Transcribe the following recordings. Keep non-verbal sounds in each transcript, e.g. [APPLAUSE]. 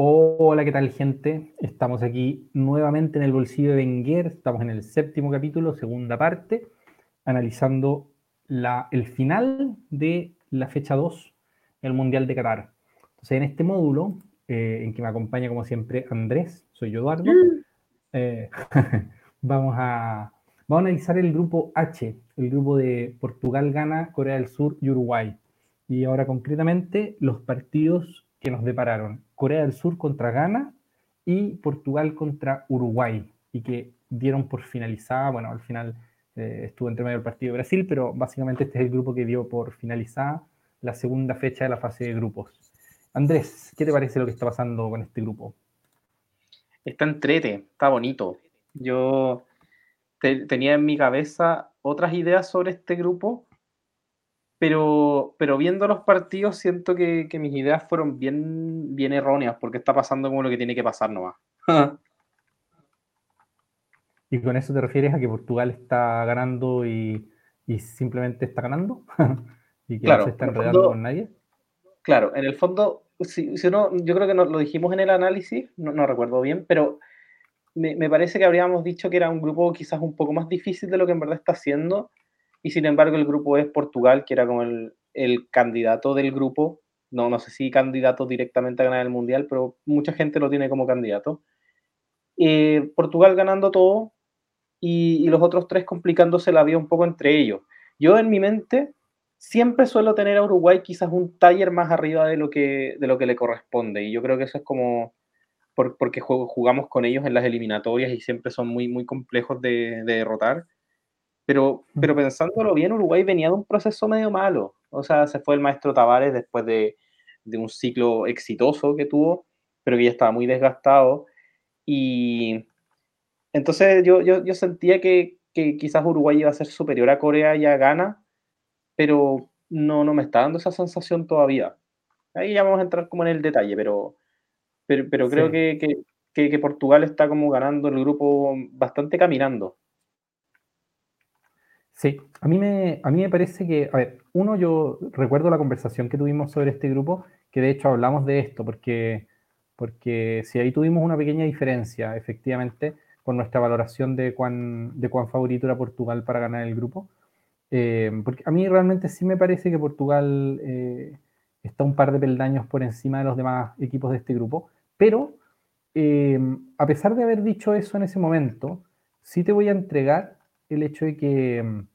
Hola, ¿qué tal gente? Estamos aquí nuevamente en el bolsillo de Wenger, estamos en el séptimo capítulo, segunda parte, analizando la, el final de la fecha 2 del Mundial de Qatar. Entonces, en este módulo, eh, en que me acompaña como siempre Andrés, soy yo Eduardo, mm. eh, [LAUGHS] vamos, a, vamos a analizar el grupo H, el grupo de Portugal, Ghana, Corea del Sur y Uruguay. Y ahora concretamente los partidos que nos depararon Corea del Sur contra Ghana y Portugal contra Uruguay, y que dieron por finalizada, bueno, al final eh, estuvo entre medio del partido de Brasil, pero básicamente este es el grupo que dio por finalizada la segunda fecha de la fase de grupos. Andrés, ¿qué te parece lo que está pasando con este grupo? Está entrete, está bonito. Yo tenía en mi cabeza otras ideas sobre este grupo pero, pero viendo los partidos siento que, mis ideas fueron bien, bien erróneas porque está pasando como lo que tiene que pasar nomás. [LAUGHS] ¿Y con eso te refieres a que Portugal está ganando y, simplemente está ganando? [LAUGHS] ¿Y que no se está enredando con nadie? Claro, en el fondo, si, si uno, yo creo que no, lo dijimos en el análisis, no, no recuerdo bien, pero me, me, parece que habríamos dicho que era un grupo quizás un poco más difícil de lo que en verdad está haciendo y sin embargo el grupo es Portugal, que era como el, el candidato del grupo, no, no sé si candidato directamente a ganar el Mundial, pero mucha gente lo tiene como candidato. Eh, Portugal ganando todo y, y, los otros tres complicándose la vida un poco entre ellos. Yo en mi mente siempre suelo tener a Uruguay quizás un taller más arriba de lo que, de lo que le corresponde y yo creo que eso es como por, porque jugamos con ellos en las eliminatorias y siempre son muy, muy complejos de, de derrotar. Pero, pero pensándolo bien, Uruguay venía de un proceso medio malo. O sea, se fue el maestro Tavares después de, de un ciclo exitoso que tuvo, pero que ya estaba muy desgastado. Y entonces yo, yo, yo sentía que, que, quizás Uruguay iba a ser superior a Corea y a Ghana, pero no, no me está dando esa sensación todavía. Ahí ya vamos a entrar como en el detalle, pero, pero, pero creo que, que, que Portugal está como ganando el grupo bastante caminando. Sí, a mí, me, a mí me parece que, a ver, uno, yo recuerdo la conversación que tuvimos sobre este grupo, que de hecho hablamos de esto, porque, porque si ahí tuvimos una pequeña diferencia, efectivamente, con nuestra valoración de cuán, de cuán favorito era Portugal para ganar el grupo. Eh, porque a mí realmente sí me parece que Portugal eh, está un par de peldaños por encima de los demás equipos de este grupo, pero eh, a pesar de haber dicho eso en ese momento, sí te voy a entregar el hecho de que mm,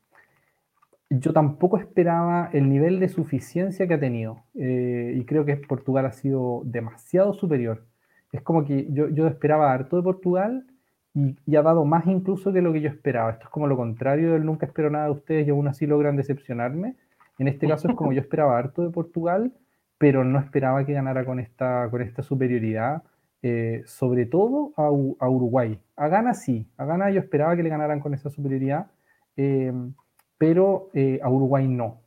yo tampoco esperaba el nivel de suficiencia que ha tenido. Eh, y creo que Portugal ha sido demasiado superior. Es como que yo, yo esperaba harto de Portugal y, ha dado más incluso que lo que yo esperaba. Esto es como lo contrario del nunca espero nada de ustedes y aún así logran decepcionarme. En este caso es como yo esperaba harto de Portugal, pero no esperaba que ganara con esta, con esta superioridad eh, sobre todo a, Uruguay. A Ghana sí, a Ghana yo esperaba que le ganaran con esa superioridad, em, pero eh, a Uruguay no.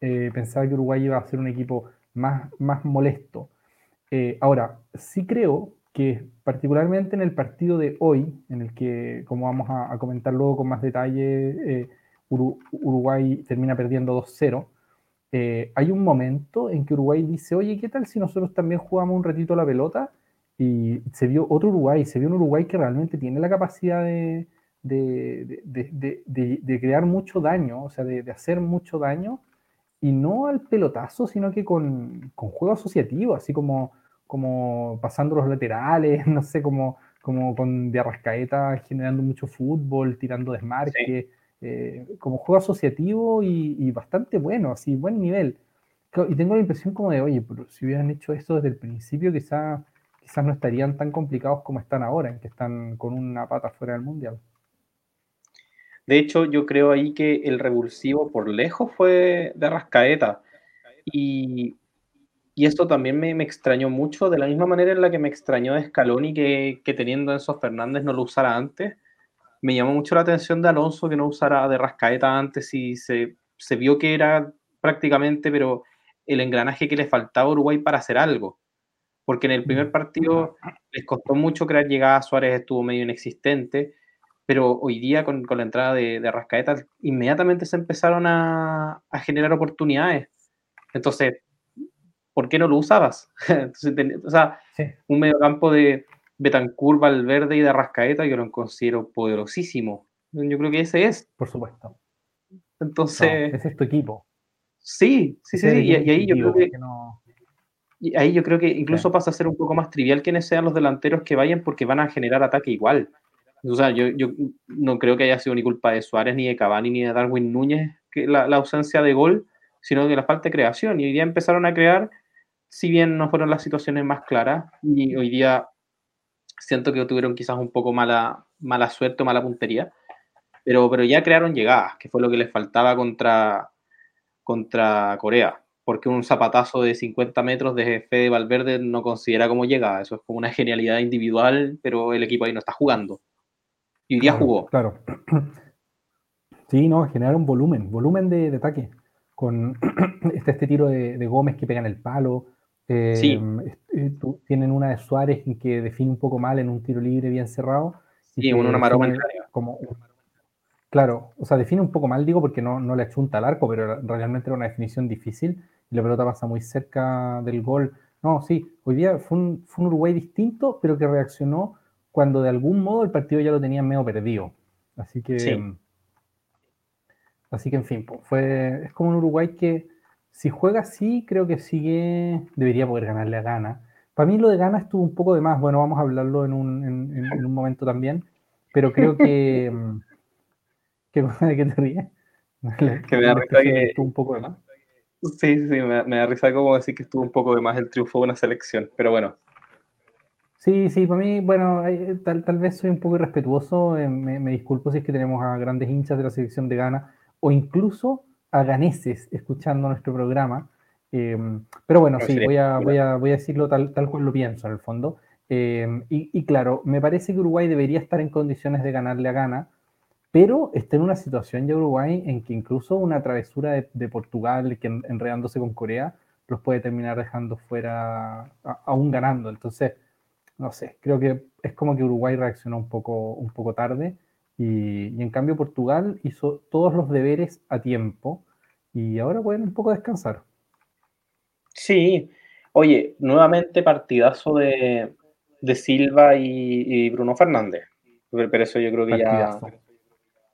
Eh, pensaba que Uruguay iba a ser un equipo más, más molesto. ahora, sí creo que particularmente en el partido de hoy, en el que, como vamos a, comentar luego con más detalle, Uruguay termina perdiendo 2-0. hay un momento en que Uruguay dice, oye, ¿qué tal si nosotros también jugamos un ratito la pelota? Y se vio otro Uruguay, se vio un Uruguay que realmente tiene la capacidad de, de, crear mucho daño, o sea, de, hacer mucho daño, y no al pelotazo, sino que con, con juego asociativo, así como, como pasando los laterales, [LAUGHS] no sé, como, como con de Arrascaeta generando mucho fútbol, tirando desmarque, eh, como juego asociativo y, y, bastante bueno, así, buen nivel. Y tengo la impresión como de, oye, pero si hubieran hecho esto desde el principio, quizá quizás no estarían tan complicados como están ahora, en que están con una pata fuera del mundial. De hecho, yo creo ahí que el revulsivo por lejos fue de Rascaeta. Y, esto también me, extrañó mucho, de la misma manera en la que me extrañó de Scaloni que, teniendo Enzo Fernández no lo usara antes. Me llamó mucho la atención de Alonso que no usara de Rascaeta antes y se, se vio que era prácticamente, pero el engranaje que le faltaba a Uruguay para hacer algo porque en el primer partido les costó mucho crear llegada, Suárez estuvo medio inexistente, pero hoy día con, con la entrada de, de, Rascaeta inmediatamente se empezaron a, a, generar oportunidades. Entonces, ¿por qué no lo usabas? [LAUGHS] o sea, un mediocampo de Betancourt, Valverde y de Arrascaeta yo lo considero poderosísimo. Yo creo que ese es. Por supuesto. Entonces. ese es tu equipo. Sí, sí, sí. Y, ahí yo creo que. Y ahí yo creo que incluso pasa a ser un poco más trivial quiénes sean los delanteros que vayan porque van a generar ataque igual. O sea, yo, yo no creo que haya sido ni culpa de Suárez, ni de Cavani, ni de Darwin Núñez que la, la ausencia de gol, sino de la falta de creación. Y hoy día empezaron a crear, si bien no fueron las situaciones más claras, y hoy día siento que tuvieron quizás un poco mala, mala suerte o mala puntería, pero, pero ya crearon llegadas, que fue lo que les faltaba contra, contra Corea, porque un zapatazo de 50 metros de Fede Valverde no considera como llegada, eso es como una genialidad individual, pero el equipo ahí no está jugando. Y hoy día jugó. Claro. [CLEARS THROAT] Sí, no, generaron volumen, volumen de, ataque. Con [CLEARS THROAT] este, este tiro de, Gómez que pega en el palo. Eh, eh, tienen una de Suárez que define un poco mal en un tiro libre bien cerrado. Sí, una maroma como, Claro, o sea, define un poco mal, digo, porque no, no le achunta al arco, pero realmente era una definición difícil y la pelota pasa muy cerca del gol. No, sí, hoy día fue un, fue un Uruguay distinto, pero que reaccionó cuando de algún modo el partido ya lo tenía medio perdido. Así que, así que en fin, fue, es como un Uruguay que si juega así, creo que sigue, debería poder ganarle a Gana. Para mí lo de Gana estuvo un poco de más, bueno, vamos a hablarlo en un, en, un momento también, pero creo que... [LAUGHS] ¿Qué de qué te ríes? que me da risa que... Estuvo un poco de más. Sí, sí, me, me da risa como decir que estuvo un poco de más el triunfo de una selección, pero bueno, Sí, sí, para mí, bueno, tal, tal vez soy un poco irrespetuoso, eh, me, disculpo si es que tenemos a grandes hinchas de la selección de Ghana o incluso a ganeses escuchando nuestro programa. Eh, pero bueno, sí, voy a, voy, a, voy a decirlo tal, tal cual lo pienso en el fondo. Eh, y, claro, me parece que Uruguay debería estar en condiciones de ganarle a Ghana, pero está en una situación ya Uruguay en que incluso una travesura de, Portugal, que enredándose con Corea, los puede terminar dejando fuera, aún ganando. Entonces, no sé, creo que es como que Uruguay reaccionó un poco, un poco tarde y, en cambio Portugal hizo todos los deberes a tiempo y ahora pueden un poco descansar. Sí, oye, nuevamente partidazo de, Silva y, Bruno Fernández, pero eso yo creo que ya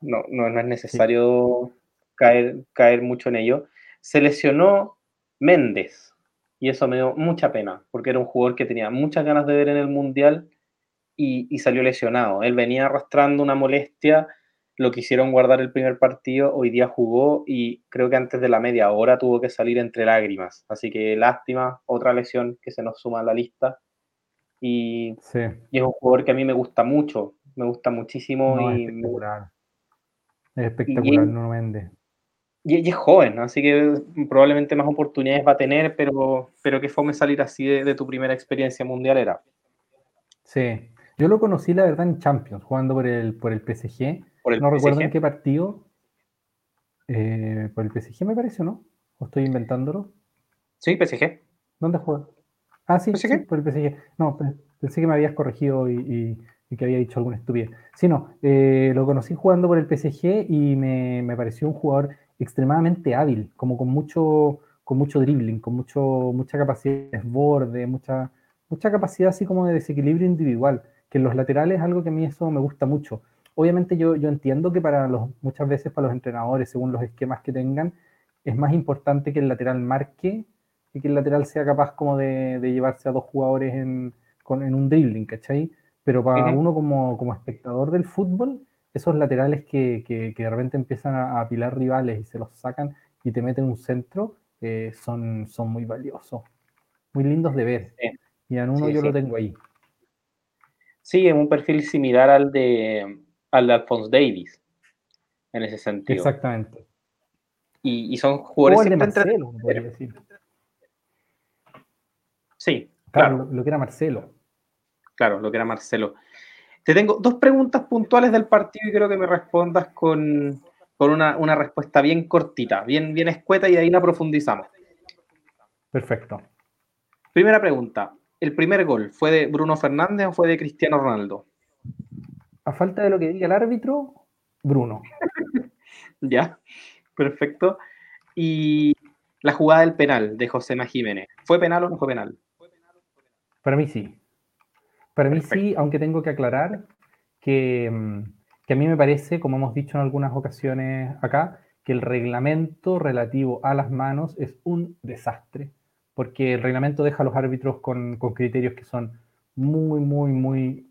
no, no, es necesario caer, caer mucho en ello. Se lesionó Méndez y eso me dio mucha pena, porque era un jugador que tenía muchas ganas de ver en el Mundial y, salió lesionado. Él venía arrastrando una molestia, lo quisieron guardar el primer partido, hoy día jugó y creo que antes de la media hora tuvo que salir entre lágrimas. Así que lástima, otra lesión que se nos suma a la lista. Y, es un jugador que a mí me gusta mucho, me gusta muchísimo. y, es espectacular. Es espectacular, no Méndez. Y, es joven, así que probablemente más oportunidades va a tener, pero, pero que fome salir así de, tu primera experiencia mundial era. Sí, yo lo conocí la verdad en Champions, jugando por el, por el PSG. no recuerdo en qué partido. Eh, por el PSG me parece, ¿no? ¿O estoy inventándolo? Sí, PSG. ¿Dónde juega? Ah, sí, por el PSG. No, pensé que me habías corregido y, que había dicho alguna estupidez. Sí, no, eh, lo conocí jugando por el PSG y me, me pareció un jugador extremadamente hábil, como con mucho, con mucho dribbling, con mucho, mucha capacidad de desborde, mucha, mucha capacidad así como de desequilibrio individual, que en los laterales es algo que a mí eso me gusta mucho. Obviamente yo, yo entiendo que para los, muchas veces para los entrenadores, según los esquemas que tengan, es más importante que el lateral marque y que el lateral sea capaz como de, llevarse a dos jugadores en, con, en un dribbling, ¿cachai? Pero para uno como, como espectador del fútbol, esos laterales que, que, de repente empiezan a apilar rivales y se los sacan y te meten un centro, eh, son, son muy valiosos, muy lindos de ver. Y en uno yo lo tengo ahí. Sí, es un perfil similar al de, al de Alphonse Davis, en ese sentido. Exactamente. Y, son jugadores de Marcelo, decir. Sí, claro. Lo, lo que era Marcelo. Claro, lo que era Marcelo. Te tengo dos preguntas puntuales del partido y creo que me respondas con, una, respuesta bien cortita, bien, bien escueta y ahí la profundizamos. Perfecto. Primera pregunta. ¿El primer gol fue de Bruno Fernández o fue de Cristiano Ronaldo? A falta de lo que diga el árbitro, Bruno. [LAUGHS] ya, perfecto. Y, la jugada del penal de José Jiménez. ¿Fue penal o no fue penal? Para mí sí. Para mí sí, aunque tengo que aclarar que, mm, que a mí me parece, como hemos dicho en algunas ocasiones acá, que el reglamento relativo a las manos es un desastre, porque el reglamento deja a los árbitros con, con criterios que son muy, muy, muy,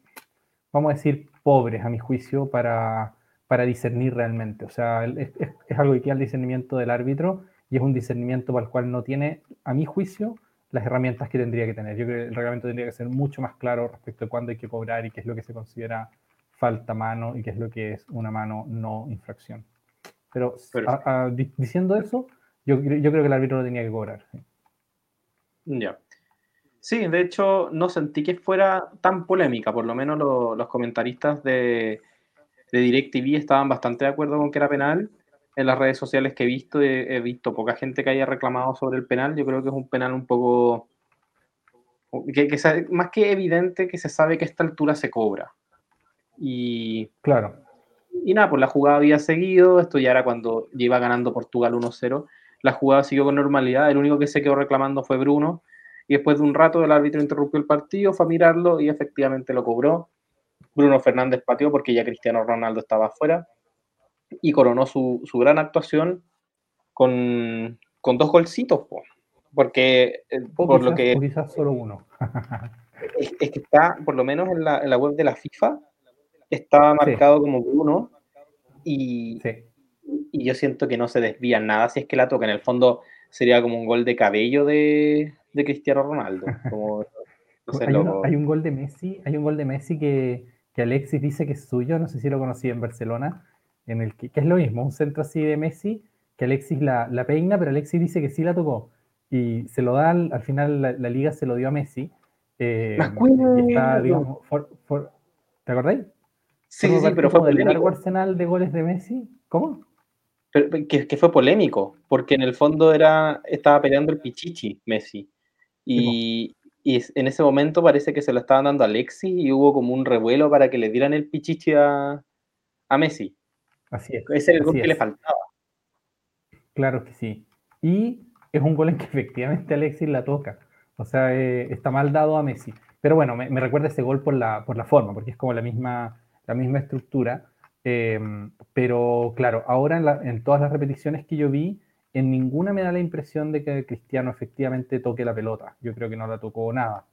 vamos a decir, pobres a mi juicio para, para discernir realmente. O sea, es, es, algo que queda al discernimiento del árbitro y es un discernimiento para el cual no tiene, a mi juicio, las herramientas que tendría que tener. Yo creo que el reglamento tendría que ser mucho más claro respecto de cuándo hay que cobrar y qué es lo que se considera falta mano y qué es lo que es una mano no infracción. Pero, diciendo eso, yo, yo, creo que el árbitro lo tenía que cobrar. Ya. Sí, de hecho, no sentí que fuera tan polémica, por lo menos los comentaristas de, de DirecTV estaban bastante de acuerdo con que era penal. En las redes sociales que he visto, he, visto poca gente que haya reclamado sobre el penal. Yo creo que es un penal un poco. Que, más que evidente que se sabe que a esta altura se cobra. Y. Claro. Y nada, pues la jugada había seguido. Esto ya era cuando iba ganando Portugal 1-0. La jugada siguió con normalidad. El único que se quedó reclamando fue Bruno y después de un rato el árbitro interrumpió el partido, fue a mirarlo y efectivamente lo cobró. Bruno Fernández pateó porque ya Cristiano Ronaldo estaba afuera y coronó su, gran actuación con, dos golcitos, porque eh, por lo que... quizás solo uno. [LAUGHS] es, que está, por lo menos en la, web de la FIFA, estaba marcado como Bruno y, y yo siento que no se desvía nada si es que la toca. En el fondo sería como un gol de cabello de, de Cristiano Ronaldo. [LAUGHS] hay, un gol de Messi, hay un gol de Messi que, que, Alexis dice que es suyo, no sé si lo conocí en Barcelona, en el que, es lo mismo, un centro así de Messi, que Alexis la, la peina, pero Alexis dice que sí la tocó. Y se lo da, al, final la, liga se lo dio a Messi. Eh, está, digamos, ¿Te acordáis? Sí, sí, pero fue el largo arsenal de goles de Messi. ¿Cómo? que, que, fue polémico, porque en el fondo era, estaba peleando el Pichichi Messi. Y, y, en ese momento parece que se lo estaban dando a Alexis y hubo como un revuelo para que le dieran el Pichichi a, a Messi. Así es. Ese era el gol que le faltaba. Claro que sí. Y es un gol en que [LAUGHS] efectivamente Alexis la toca. O sea, eh, está mal dado a Messi. Pero bueno, me, me, recuerda ese gol por la, por la forma, porque es como la misma, la misma estructura. Em, pero claro, ahora en, todas las repeticiones que yo vi, en ninguna me da la impresión de que Cristiano efectivamente toque la pelota. Yo creo que no la tocó nada.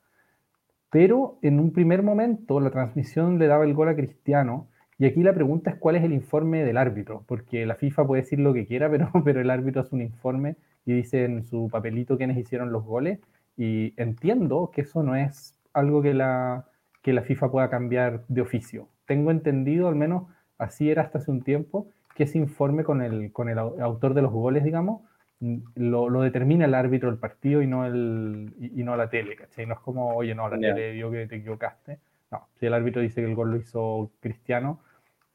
Pero en un primer momento la transmisión le daba el gol a Cristiano. Y aquí la pregunta es cuál es el informe del árbitro, porque la FIFA puede decir lo que quiera, [LAUGHS] pero, pero el árbitro hace un informe y dice en su papelito quiénes hicieron los goles. Y entiendo que eso no es algo que la, que la FIFA pueda cambiar de oficio. Tengo entendido, al menos, así era hasta hace un tiempo, que ese informe con el, con el autor de los goles, digamos, mm, lo, lo determina el árbitro del partido y no, el, y, no la tele, ¿cachai? No es como, oye, no, la tele vio que te equivocaste. No, si el árbitro dice que el gol lo hizo Cristiano,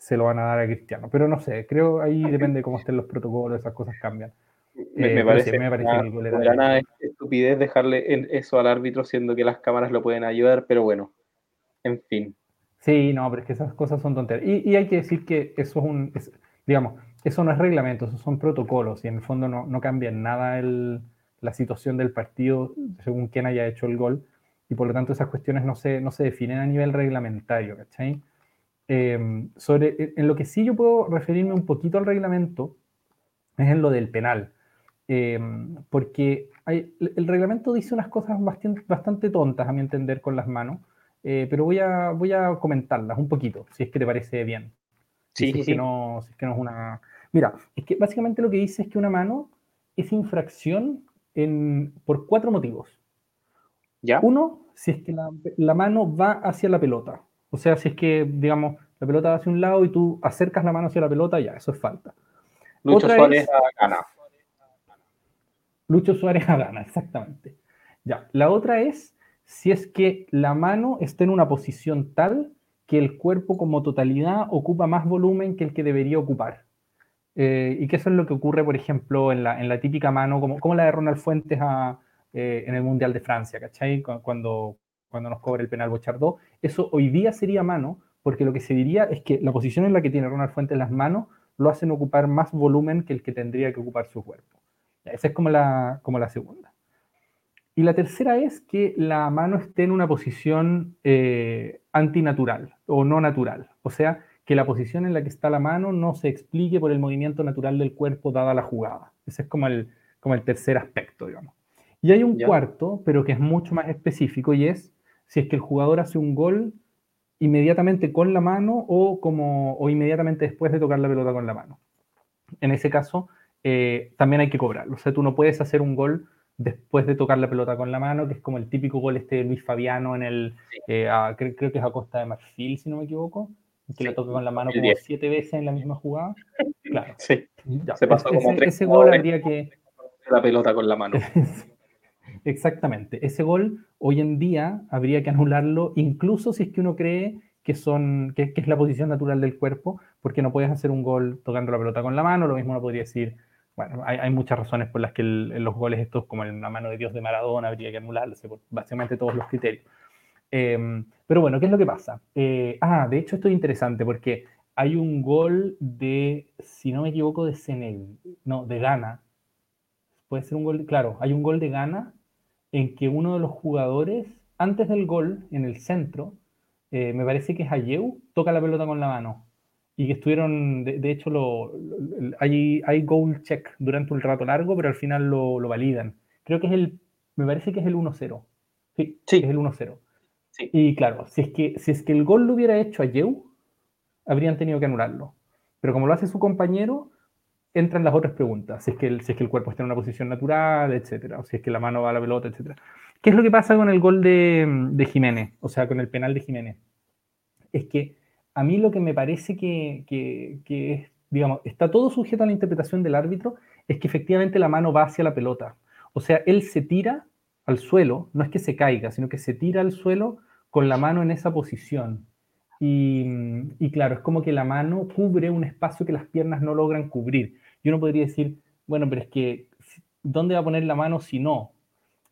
se lo van a dar a Cristiano. Pero no sé, creo ahí depende de cómo estén los protocolos, esas cosas cambian. Me, me, parece, me parece una, estupidez dejarle eso al árbitro, siendo que las cámaras lo pueden ayudar, pero bueno, en fin. Sí, no, pero es que esas cosas son tonterías. Y, y hay que decir que eso es un, digamos, eso no es reglamento, eso son protocolos y en el fondo no, no cambia en nada el, la situación del partido según quien haya hecho el gol y por lo tanto esas cuestiones no se, no se definen a nivel reglamentario, ¿cachai? Em, sobre, en lo que sí yo puedo referirme un poquito al reglamento es en lo del penal, em, porque hay, el reglamento dice unas cosas bastante, bastante tontas a mi entender con las manos, eh, pero voy a, voy a comentarlas un poquito, si es que te parece bien. Sí, si sí, no, si es que no es una... Mira, es que básicamente lo que dice es que una mano es infracción en, por cuatro motivos. ¿Ya? Uno, si es que la, la, mano va hacia la pelota. O sea, si es que, digamos, la pelota va hacia un lado y tú acercas la mano hacia la pelota, ya, eso es falta. Lucho Suárez gana. Lucho Suárez gana, exactamente. Ya, la otra es si es que la mano está en una posición tal que el cuerpo como totalidad ocupa más volumen que el que debería ocupar. Eh, y que eso es lo que ocurre, por ejemplo, en la, en la típica mano, como, como, la de Ronald Fuentes a, eh, en el Mundial de Francia, ¿cachai? Cuando, cuando nos cobra el penal Bochardó. Eso hoy día sería mano, porque lo que se diría es que la posición en la que tiene Ronald Fuentes las manos lo hacen ocupar más volumen que el que tendría que ocupar su cuerpo. Esa es como la, como la segunda. Y la tercera es que la mano esté en una posición eh, antinatural o no natural. O sea, que la posición en la que está la mano no se explique por el movimiento natural del cuerpo dada la jugada. Ese es como el, como el tercer aspecto, digamos. Y hay un cuarto, pero que es mucho más específico, y es si es que el jugador hace un gol inmediatamente con la mano o, como, o inmediatamente después de tocar la pelota con la mano. En ese caso, eh, también hay que cobrarlo. O sea, tú no puedes hacer un gol después de tocar la pelota con la mano, que es como el típico gol este de Luis Fabiano en el, eh, creo, que es a costa de Marfil, si no me equivoco, que la toca con la mano como siete veces en la misma jugada. Claro. Sí. Se pasó como ese, ese gol habría que... La pelota con la mano. [LAUGHS] Exactamente. Ese gol hoy en día habría que anularlo, incluso si es que uno cree que, son, que, es la posición natural del cuerpo, porque no puedes hacer un gol tocando la pelota con la mano. Lo mismo uno podría decir, bueno, hay, muchas razones por las que los goles estos, como en la mano de Dios de Maradona, habría que anularse por básicamente todos los criterios. Em, pero bueno, ¿qué es lo que pasa? Eh, ah, de hecho esto es interesante porque hay un gol de, si no me equivoco, de Senegal, no, de Ghana. Puede ser un gol, claro, hay un gol de Ghana en que uno de los jugadores, antes del gol, en el centro, eh, me parece que es Ayew, toca la pelota con la mano. Y que estuvieron, de, hecho, lo, hay, hay goal check durante un rato largo, pero al final lo, validan. Creo que es el, me parece que es el 1-0. Sí, sí, es el 1-0. Sí. Y claro, si es, que, si es que el gol lo hubiera hecho Ayew, habrían tenido que anularlo. Pero como lo hace su compañero, entran las otras preguntas, si es que el, si es que el cuerpo está en una posición natural, etcétera, o si es que la mano va a la pelota, etcétera. ¿Qué es lo que pasa con el gol de, Jiménez? O sea, con el penal de Jiménez. Es que a mí lo que me parece que, que, que es, digamos, está todo sujeto a la interpretación del árbitro, es que efectivamente la mano va hacia la pelota. O sea, él se tira al suelo, no es que se caiga, sino que se tira al suelo con la mano en esa posición. Y, claro, es como que la mano cubre un espacio que las piernas no logran cubrir. Yo no podría decir, bueno, pero es que, ¿dónde va a poner la mano si no?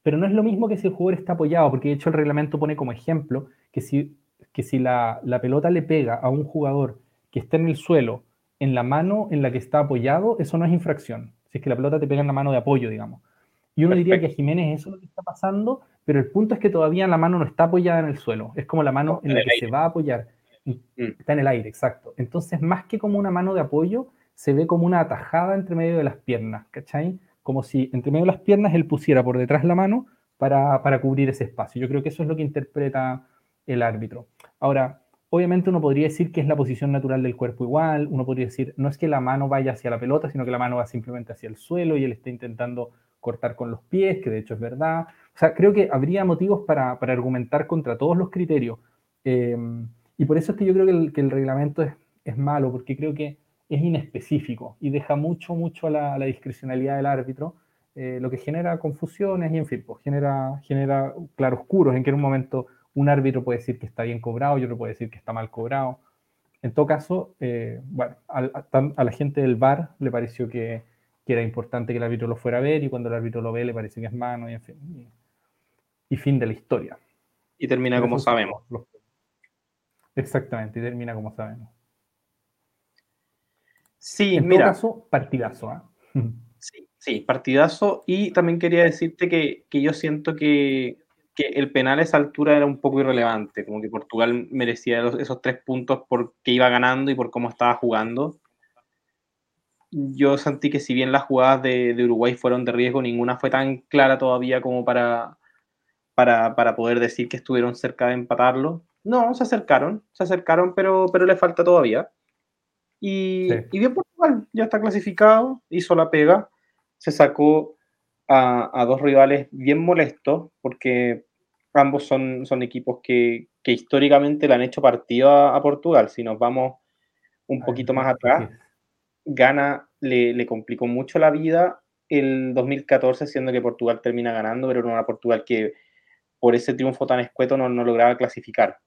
Pero no es lo mismo que si el jugador está apoyado, porque de hecho el reglamento pone como ejemplo que si, que si la, la pelota le pega a un jugador que está en el suelo, en la mano en la que está apoyado, eso no es infracción. Si es que la pelota te pega en la mano de apoyo, digamos. Y uno diría que a Jiménez eso es lo que está pasando, pero el punto es que todavía la mano no está apoyada en el suelo. Es como la mano en la que se va a apoyar. Mm. Está en el aire, exacto. Entonces, más que como una mano de apoyo, se ve como una atajada entre medio de las piernas, ¿cachai? Como si entre medio de las piernas él pusiera por detrás la mano para, para cubrir ese espacio. Yo creo que eso es lo que interpreta el árbitro. Ahora, obviamente uno podría decir que es la posición natural del cuerpo igual, uno podría decir, no es que la mano vaya hacia la pelota, sino que la mano va simplemente hacia el suelo y él está intentando cortar con los pies, que de hecho es verdad. O sea, creo que habría motivos para, para argumentar contra todos los criterios. Eh, y por eso es que yo creo que el, reglamento es, malo, porque creo que es inespecífico y deja mucho, mucho a la, la discrecionalidad del árbitro, eh, lo que genera confusiones y, en fin, pues genera, genera claroscuros en que en un momento un árbitro puede decir que está bien cobrado y otro puede decir que está mal cobrado. En todo caso, eh, bueno, a, a, la gente del VAR le pareció que, que, era importante que el árbitro lo fuera a ver y cuando el árbitro lo ve le parece que es mano y, en fin, y, y fin de la historia. Y termina como sabemos. Los, Exactamente, y termina como sabemos. Sí, en mira. Todo caso, partidazo. ¿eh? [LAUGHS] Sí, sí, partidazo. Y también quería decirte que, que yo siento que, que, el penal a esa altura era un poco irrelevante, como que Portugal merecía esos tres puntos porque iba ganando y por cómo estaba jugando. Yo sentí que si bien las jugadas de, de Uruguay fueron de riesgo, ninguna fue tan clara todavía como para, para, para poder decir que estuvieron cerca de empatarlo. No, se acercaron, se acercaron, pero, pero le falta todavía. Y, sí. y bien Portugal, ya está clasificado, hizo la pega, se sacó a, a dos rivales bien molestos, porque ambos son, son equipos que, que, históricamente le han hecho partido a, a, Portugal. Si nos vamos un poquito más atrás, Gana le, le, complicó mucho la vida el 2014, siendo que Portugal termina ganando, pero era una Portugal que por ese triunfo tan escueto no, no lograba clasificar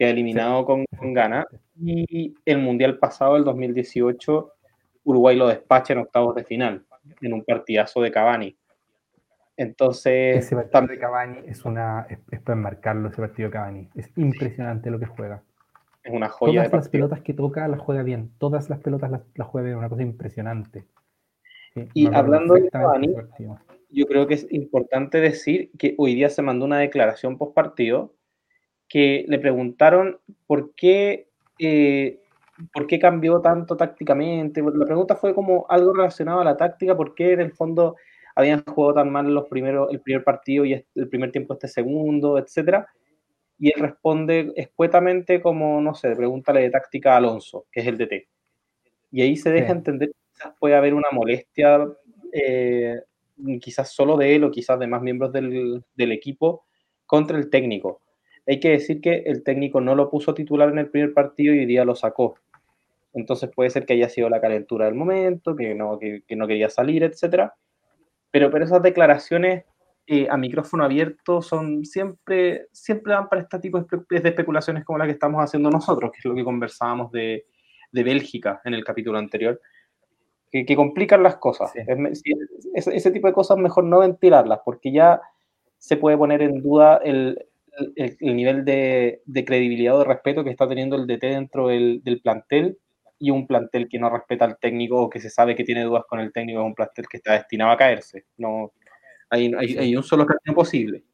queda eliminado sí. con, con Ghana. Y el Mundial pasado, el 2018, Uruguay lo despacha en octavos de final, en un partidazo de Cavani. Entonces. Ese partido de Cavani es una. Es, es para enmarcarlo, ese partido de Cavani. Es impresionante lo que juega. Es una joya. Todas las pelotas que toca las juega bien. Todas las pelotas las, las juega bien. Una cosa impresionante. y hablando de Cavani, yo creo que es importante decir que hoy día se mandó una declaración post partido que le preguntaron por qué, eh, por qué cambió tanto tácticamente. La pregunta fue como algo relacionado a la táctica, por qué en el fondo habían jugado tan mal los primeros, el primer partido y el primer tiempo este segundo, etcétera. Y él responde escuetamente como, no sé, pregúntale de táctica a Alonso, que es el DT. Y ahí se deja entender que quizás puede haber una molestia, eh, quizás solo de él o quizás de más miembros del, del equipo contra el técnico. Hay que decir que el técnico no lo puso titular en el primer partido y hoy día lo sacó. Entonces puede ser que haya sido la calentura del momento, que no, que, que no quería salir, etcétera pero, pero esas declaraciones eh, a micrófono abierto son siempre, siempre dan para este tipo de, especulaciones como la que estamos haciendo nosotros, que es lo que conversábamos de, de Bélgica en el capítulo anterior, que, que complican las cosas. ese, tipo de cosas mejor no ventilarlas, porque ya se puede poner en duda el, el, nivel de, de, credibilidad o de respeto que está teniendo el DT dentro del, del plantel y un plantel que no respeta al técnico o que se sabe que tiene dudas con el técnico es un plantel que está destinado a caerse. No, hay, hay, un solo camino posible.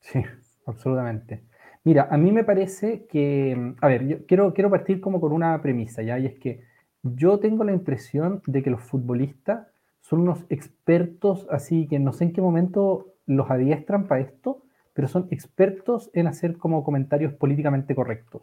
Sí, absolutamente. Mira, a mí me parece que, a ver, yo quiero, quiero partir como con una premisa, ¿ya? Y es que yo tengo la impresión de que los futbolistas son unos expertos, así que no sé en qué momento los adiestran para esto, pero son expertos en hacer como comentarios políticamente correctos,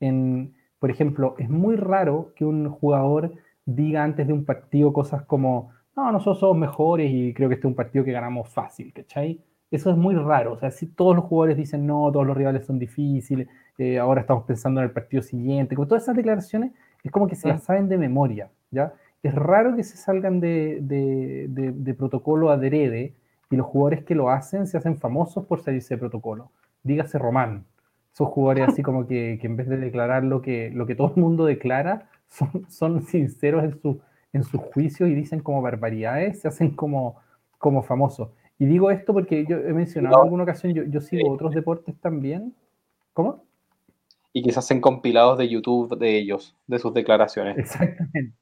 en, por ejemplo, es muy raro que un jugador diga antes de un partido cosas como, no, nosotros somos mejores y creo que este es un partido que ganamos fácil, ¿cachai? Eso es muy raro. O sea, si todos los jugadores dicen, no, todos los rivales son difíciles, eh, ahora estamos pensando en el partido siguiente, con todas esas declaraciones, es como que se las saben de memoria, ¿ya? Es raro que se salgan de, de, de, de protocolo adrede y los jugadores que lo hacen se hacen famosos por salirse de protocolo. Dígase Román, esos jugadores así como que, que, en vez de declarar lo que, lo que todo el mundo declara, son, son sinceros en, su, en sus juicios y dicen como barbaridades, se hacen como, como famosos. Y digo esto porque yo he mencionado en alguna ocasión, yo, yo sigo otros deportes también. ¿Cómo? Y que se hacen compilados de YouTube de ellos, de sus declaraciones. Exactamente.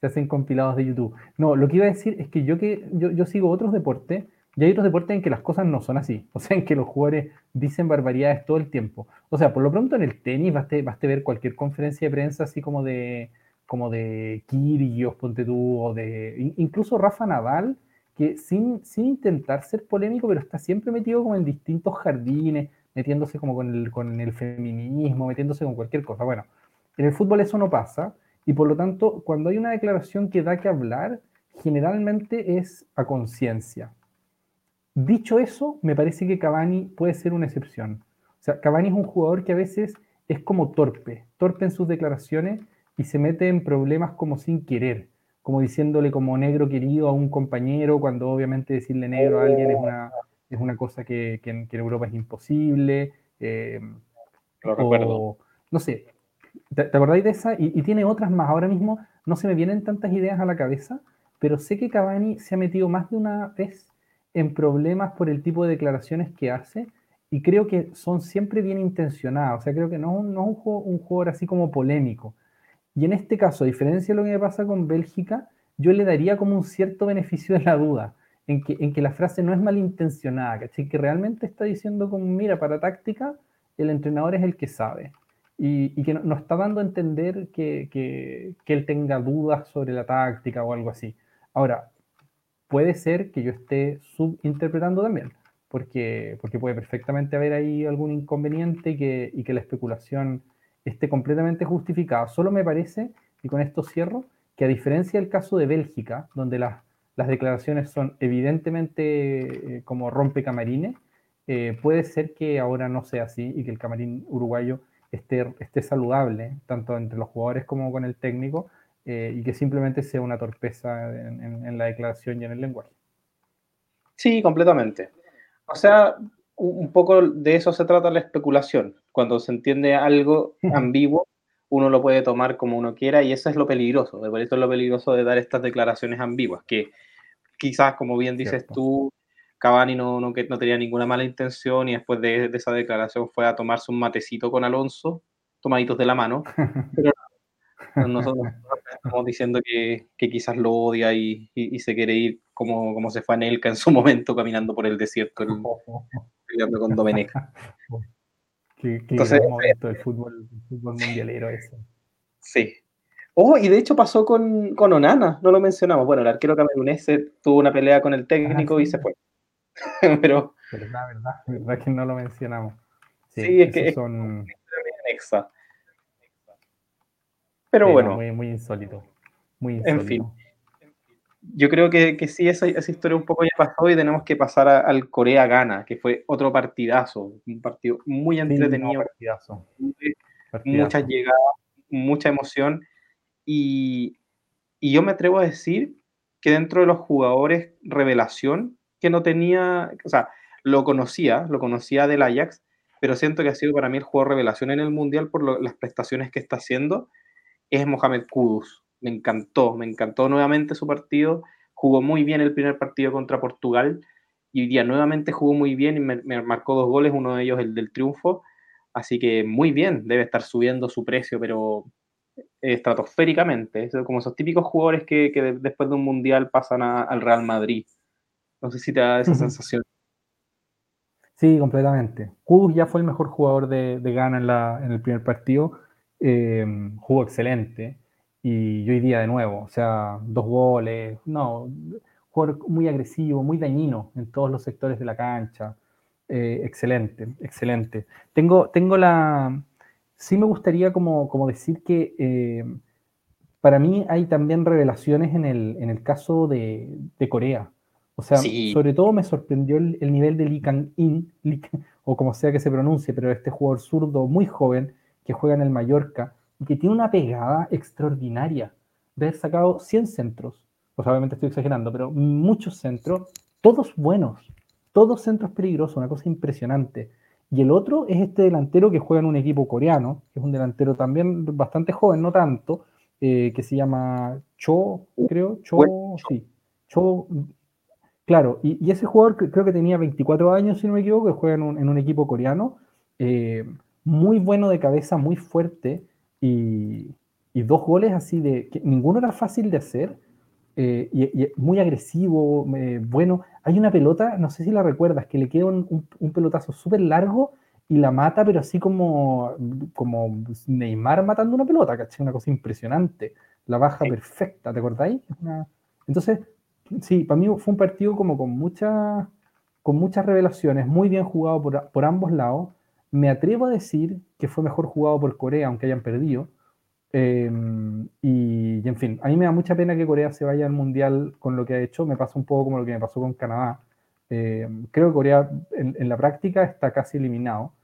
Se hacen compilados de YouTube. No, lo que iba a decir es que yo que yo, yo sigo otros deportes y hay otros deportes en que las cosas no son así. [LAUGHS] O sea, en que los jugadores dicen barbaridades todo el tiempo. O sea, por lo pronto en el tenis baste, baste ver cualquier conferencia de prensa así como de como de Kyrgios, ponte tú, o de incluso Rafa Nadal, que sin, sin intentar ser polémico, pero está siempre metido como en distintos jardines, metiéndose como con el, con el feminismo, metiéndose con cualquier cosa. Bueno, en el fútbol eso no pasa, y por lo tanto, cuando hay una declaración que da que hablar, generalmente es a conciencia. Dicho eso, me parece que Cavani puede ser una excepción. O sea, Cavani es un jugador que a veces es como torpe, torpe en sus declaraciones y se mete en problemas como sin querer, como diciéndole como negro querido a un compañero, cuando obviamente decirle negro a alguien es una, es una cosa que, en, Europa es imposible. Eh, Lo recuerdo. No sé, ¿te, acordáis de esa? Y, y, tiene otras más. Ahora mismo no se me vienen tantas ideas a la cabeza, pero sé que Cavani se ha metido más de una vez en problemas por el tipo de declaraciones que hace y creo que son siempre bien intencionadas. O sea, creo que no, es un, jugador así como polémico. Y en este caso, a diferencia de lo que me pasa con Bélgica, yo le daría como un cierto beneficio de la duda, en que, en que la frase no es malintencionada, ¿cachai? Que realmente está diciendo como, mira, para táctica, el entrenador es el que sabe. Y, y que no, está dando a entender que, que él tenga dudas sobre la táctica o algo así. Ahora, puede ser que yo esté subinterpretando también, porque, porque puede perfectamente haber ahí algún inconveniente y que, y que la especulación esté completamente justificada. Solo me parece, y con esto cierro, que a diferencia del caso de Bélgica, donde las, las declaraciones son evidentemente eh, como rompecamarines, eh, puede ser que ahora no sea así y que el camarín uruguayo esté, esté saludable, tanto entre los jugadores como con el técnico, eh, y que simplemente sea una torpeza en, la declaración y en el lenguaje. Sí, completamente. O sea, un poco de eso se trata la especulación. Cuando se entiende algo [LAUGHS] ambiguo, uno lo puede tomar como uno quiera y eso es lo peligroso. Por eso es lo peligroso de dar estas declaraciones ambiguas, que quizás, como bien dices tú, Cavani no, no, no, tenía ninguna mala intención y después de, de, esa declaración fue a tomarse un matecito con Alonso, tomaditos de la mano, [LAUGHS] pero nosotros estamos diciendo que, quizás lo odia y, se quiere ir como, como se fue a Nelka en su momento caminando por el desierto peleando con Domenech. [LAUGHS] qué, Entonces, momento del fútbol, fútbol mundialero eso. Sí. Oh, y de hecho pasó con, con Onana, no lo mencionamos. Bueno, el arquero camerunés tuvo una pelea con el técnico y se fue. [LAUGHS] Pero. Verdad, verdad, verdad que no lo mencionamos. Sí, es que son. Pero bueno. Muy, muy insólito. Muy insólito. En fin. Yo creo que, que sí, esa, esa, historia un poco ya pasó y tenemos que pasar al Corea-Gana, que fue otro partidazo. Un partido muy entretenido. partidazo. Muchas llegadas, mucha emoción. Y, y yo me atrevo a decir que dentro de los jugadores revelación, que no tenía, o sea, lo conocía, lo conocía del Ajax, pero siento que ha sido para mí el juego revelación en el Mundial por las prestaciones que está haciendo, es Mohamed Kudus. Me encantó, me encantó nuevamente su partido, jugó muy bien el primer partido contra Portugal y hoy día nuevamente jugó muy bien y me, marcó dos goles, uno de ellos el del triunfo, así que muy bien, debe estar subiendo su precio, pero estratosféricamente, como esos típicos jugadores que, después de un Mundial pasan al Real Madrid. No sé si te da esa sensación. Sí, completamente. Kudus ya fue el mejor jugador de, de Ghana en, la, en, el primer partido. Eh, jugó excelente. Y hoy día de nuevo, o sea, dos goles. No, jugador muy agresivo, muy dañino en todos los sectores de la cancha. Eh, excelente, excelente. Tengo, tengo la. Sí me gustaría como, como decir que eh, para mí hay también revelaciones en el, en el caso de, de Corea. O sea, sobre todo me sorprendió el, nivel de Lee Kang-in, o como sea que se pronuncie, pero este jugador zurdo muy joven que juega en el Mallorca y que tiene una pegada extraordinaria de haber sacado 100 centros. Pues obviamente estoy exagerando, pero muchos centros, todos buenos, todos centros peligrosos, una cosa impresionante. Y el otro es este delantero que juega en un equipo coreano, que es un delantero también bastante joven, no tanto, eh, que se llama Cho, creo, Cho, sí, Cho Claro, y, ese jugador creo que tenía 24 años, si no me equivoco, que juega en un, equipo coreano, eh, muy bueno de cabeza, muy fuerte, y, dos goles así de que ninguno era fácil de hacer, eh, y, muy agresivo, eh, bueno. Hay una pelota, no sé si la recuerdas, que le queda un, pelotazo súper largo y la mata, pero así como, como Neymar matando una pelota, ¿cachai? Una cosa impresionante. La baja perfecta, ¿te acordáis? Entonces, sí, para mí fue un partido como con, muchas con muchas revelaciones, muy bien jugado por, ambos lados. Me atrevo a decir que fue mejor jugado por Corea, aunque hayan perdido. Em, y, en fin, a mí me da mucha pena que Corea se vaya al Mundial con lo que ha hecho. Me pasa un poco como lo que me pasó con Canadá. Em, creo que Corea en, la práctica está casi eliminado,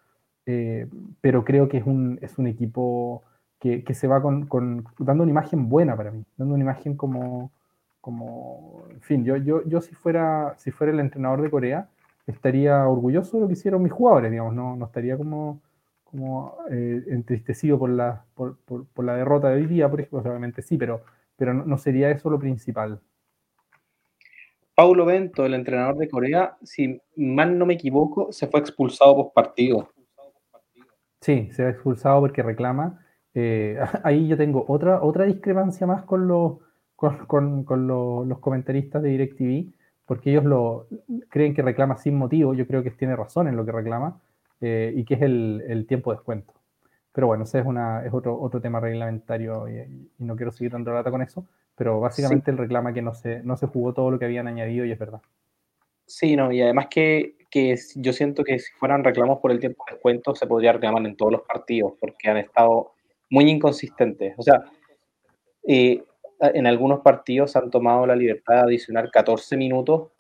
eh, pero creo que es un, es un equipo que, se va con, con, dando una imagen buena para mí, dando una imagen como, como, en fin, yo, yo, yo si, fuera, si fuera el entrenador de Corea, estaría orgulloso de lo que hicieron mis jugadores, digamos, no, no estaría como, como eh, entristecido por la, por, por, la derrota de hoy día, por ejemplo, obviamente sí, pero, pero no, sería eso lo principal. Paulo Bento, el entrenador de Corea, si mal no me equivoco, se fue expulsado por partido. Sí, se fue expulsado porque reclama. Eh, [LAUGHS] ahí yo tengo otra, otra discrepancia más con los con, con, los comentaristas de DirecTV, porque ellos lo creen que reclama sin motivo, yo creo que tiene razón en lo que reclama, eh, y que es el, el, tiempo de descuento. Pero bueno, ese es, una, es otro, otro tema reglamentario y, no quiero seguir dando lata con eso, pero básicamente él reclama que no se, no se jugó todo lo que habían añadido y es verdad. Sí, no, y además que, que yo siento que si fueran reclamos por el tiempo de descuento se podría reclamar en todos los partidos, porque han estado muy inconsistentes. O sea, eh, en algunos partidos han tomado la libertad de adicionar 14 minutos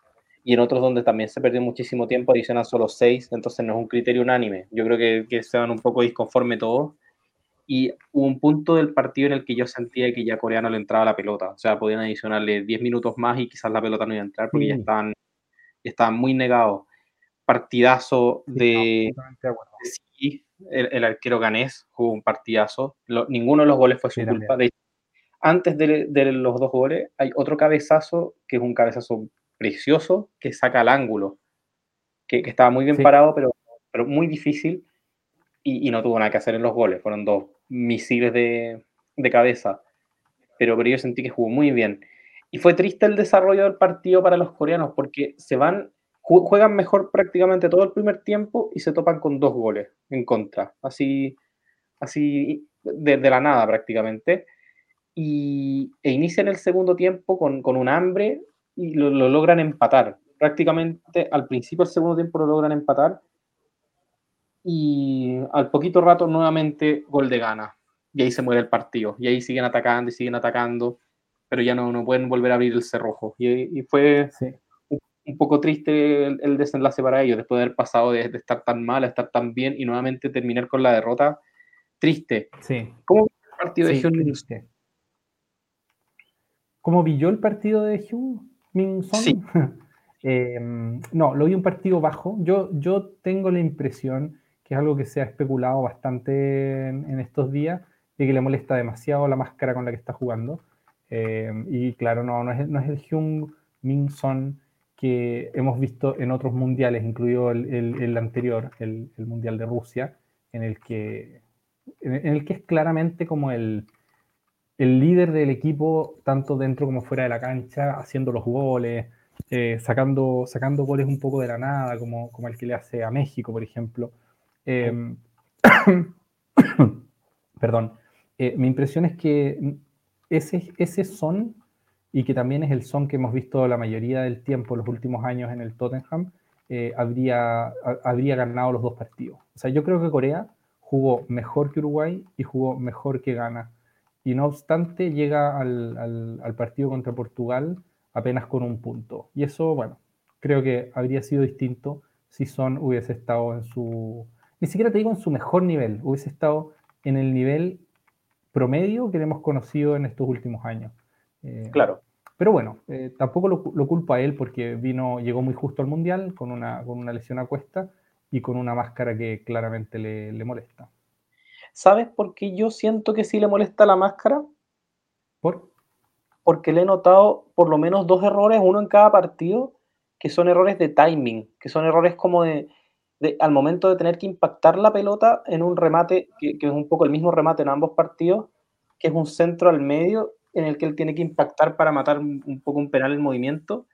y en otros donde también se perdió muchísimo tiempo adicionan solo 6, entonces no es un criterio unánime. Yo creo que, que se van un poco disconforme todos. Y hubo un punto del partido en el que yo sentía que ya Corea no le entraba la pelota. O sea, podían adicionarle 10 minutos más y quizás la pelota no iba a entrar porque ya, estaban, estaban muy negados. Partidazo de, sí, el, arquero ganés jugó un partidazo. ninguno de los goles fue su culpa. De antes de, los dos goles hay otro cabezazo, que es un cabezazo precioso, que saca al ángulo, que, estaba muy bien parado, pero, pero muy difícil, y, no tuvo nada que hacer en los goles, fueron dos misiles de, cabeza. pero, pero yo sentí que jugó muy bien. Y fue triste el desarrollo del partido para los coreanos porque se van, juegan mejor prácticamente todo el primer tiempo y se topan con dos goles en contra, así, así de, la nada prácticamente. Y, e inician el segundo tiempo con, con un hambre y lo, lo, logran empatar. Prácticamente al principio del segundo tiempo lo logran empatar y al poquito rato nuevamente gol de gana. Y ahí se muere el partido. Y ahí siguen atacando y siguen atacando pero ya no, no pueden volver a abrir el cerrojo. Y, y fue un, poco triste el, desenlace para ellos, después de haber pasado de, estar tan mal a estar tan bien y nuevamente terminar con la derrota. Triste. Sí. ¿Cómo el partido de Hyun ¿Cómo vio el partido de Hyun Min Son? Sí. [LAUGHS] Em, no, lo vi un partido bajo. Yo, yo tengo la impresión que es algo que se ha especulado bastante en, en estos días, de que le molesta demasiado la máscara con la que está jugando. Eh, y claro, no, no, es, no es el Hyung Min Son que hemos visto en otros mundiales, incluido el, el, anterior, el, el, Mundial de Rusia, en el que, en el que es claramente como el, el líder del equipo, tanto dentro como fuera de la cancha, haciendo los goles, eh, sacando, sacando goles un poco de la nada, como, como el que le hace a México, por ejemplo. [COUGHS] Eh, perdón. mi impresión es que ese, son, y que también es el son que hemos visto la mayoría del tiempo los últimos años en el Tottenham, eh, habría, habría ganado los dos partidos. O sea, yo creo que Corea jugó mejor que Uruguay y jugó mejor que Ghana. Y no obstante, llega al, al, partido contra Portugal apenas con un punto. Y eso, bueno, creo que habría sido distinto si Son hubiese estado en su, ni siquiera te digo en su mejor nivel, hubiese estado en el nivel promedio que hemos conocido en estos últimos años. Eh, claro. Pero bueno, eh, tampoco lo, lo, culpo a él porque vino, llegó muy justo al Mundial con una, con una lesión a cuesta y con una máscara que claramente le, le, molesta. ¿Sabes por qué yo siento que sí le molesta la máscara? ¿Por? Porque le he notado por lo menos dos errores, uno en cada partido, que son errores de timing, que son errores como de, al momento de tener que impactar la pelota en un remate, que, es un poco el mismo remate en ambos partidos, que es un centro al medio en el que él tiene que impactar para matar un, poco un penal en movimiento.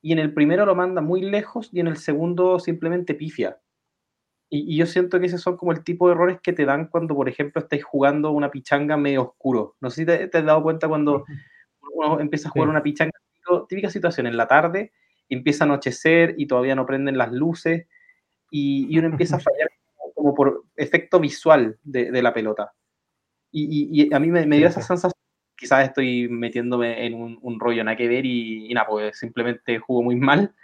Y en el primero lo manda muy lejos y en el segundo simplemente pifia. Y, yo siento que esos son como el tipo de errores que te dan cuando, por ejemplo, estáis jugando una pichanga medio oscuro. No sé si te, has dado cuenta cuando uno empieza a jugar una pichanga, típica situación, en la tarde, empieza a anochecer y todavía no prenden las luces y, uno empieza a [LAUGHS] fallar como por efecto visual de, la pelota. Y, a mí me, dio esa sensación, quizás estoy metiéndome en un, rollo nada que ver y, nada, pues simplemente jugó muy mal,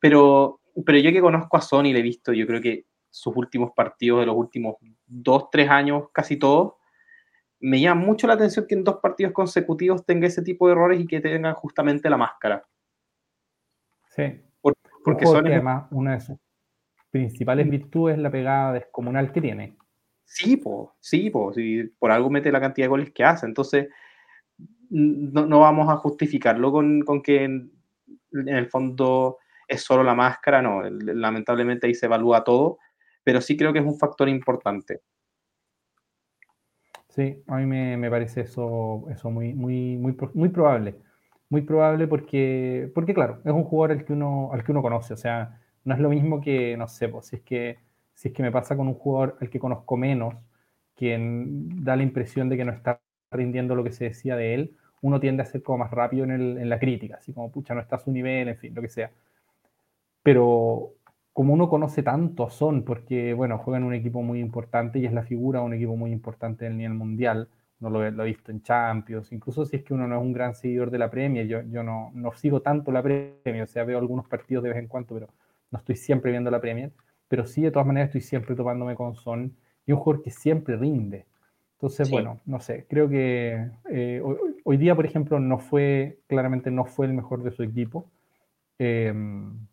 pero, pero yo que conozco a Sony le he visto, yo creo que sus últimos partidos de los últimos dos, tres años, casi todos, me llama mucho la atención que en dos partidos consecutivos tenga ese tipo de errores y que tenga justamente la máscara. Sí. porque Sony además una de sus principales virtudes la pegada descomunal que tiene. Sí, pues, sí, pues, por algo mete la cantidad de goles que hace. Entonces, no, no vamos a justificarlo con, con, que en, el fondo es solo la máscara, no, lamentablemente ahí se evalúa todo, pero sí creo que es un factor importante. Sí, a mí me, me parece eso, eso muy, muy, muy, muy probable. Muy probable porque, porque, claro, es un jugador al que uno, al que uno conoce. O sea, no es lo mismo que, no sé, pues, si, es que, si es que me pasa con un jugador al que conozco menos, quien da la impresión de que no está rindiendo lo que se decía de él, uno tiende a ser como más rápido en, el, en la crítica, así como, pucha, no está a su nivel, en fin, lo que sea. Pero como uno conoce tanto a Son, porque, bueno, juega en un equipo muy importante y es la figura de un equipo muy importante del nivel mundial, no lo, lo, he visto en Champions, incluso si es que uno no es un gran seguidor de la Premier, yo, yo no, no sigo tanto la Premier, o sea, veo algunos partidos de vez en cuando, pero no estoy siempre viendo la Premier, pero sí de todas maneras estoy siempre topándome con Son y un jugador que siempre rinde. Entonces, bueno, no sé, creo que eh, hoy, día, por ejemplo, no fue, claramente no fue el mejor de su equipo. Em,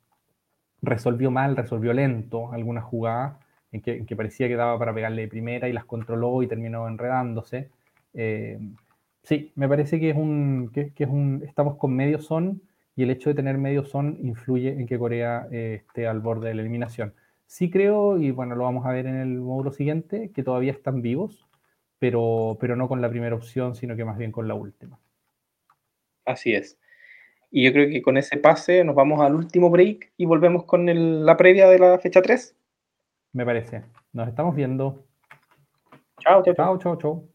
resolvió mal, resolvió lento algunas jugadas en que, parecía que daba para pegarle de primera y las controló y terminó enredándose. Em, sí, me parece que es un, que es un, estamos con medio son y el hecho de tener medio son influye en que Corea eh, esté al borde de la eliminación. Sí creo, y bueno, lo vamos a ver en el módulo siguiente, que todavía están vivos, pero, pero no con la primera opción, sino que más bien con la última. Así es. Y yo creo que con ese pase nos vamos al último break y volvemos con la previa de la fecha 3. Me parece. Nos estamos viendo. Chao, chao. Chao, chao, chao.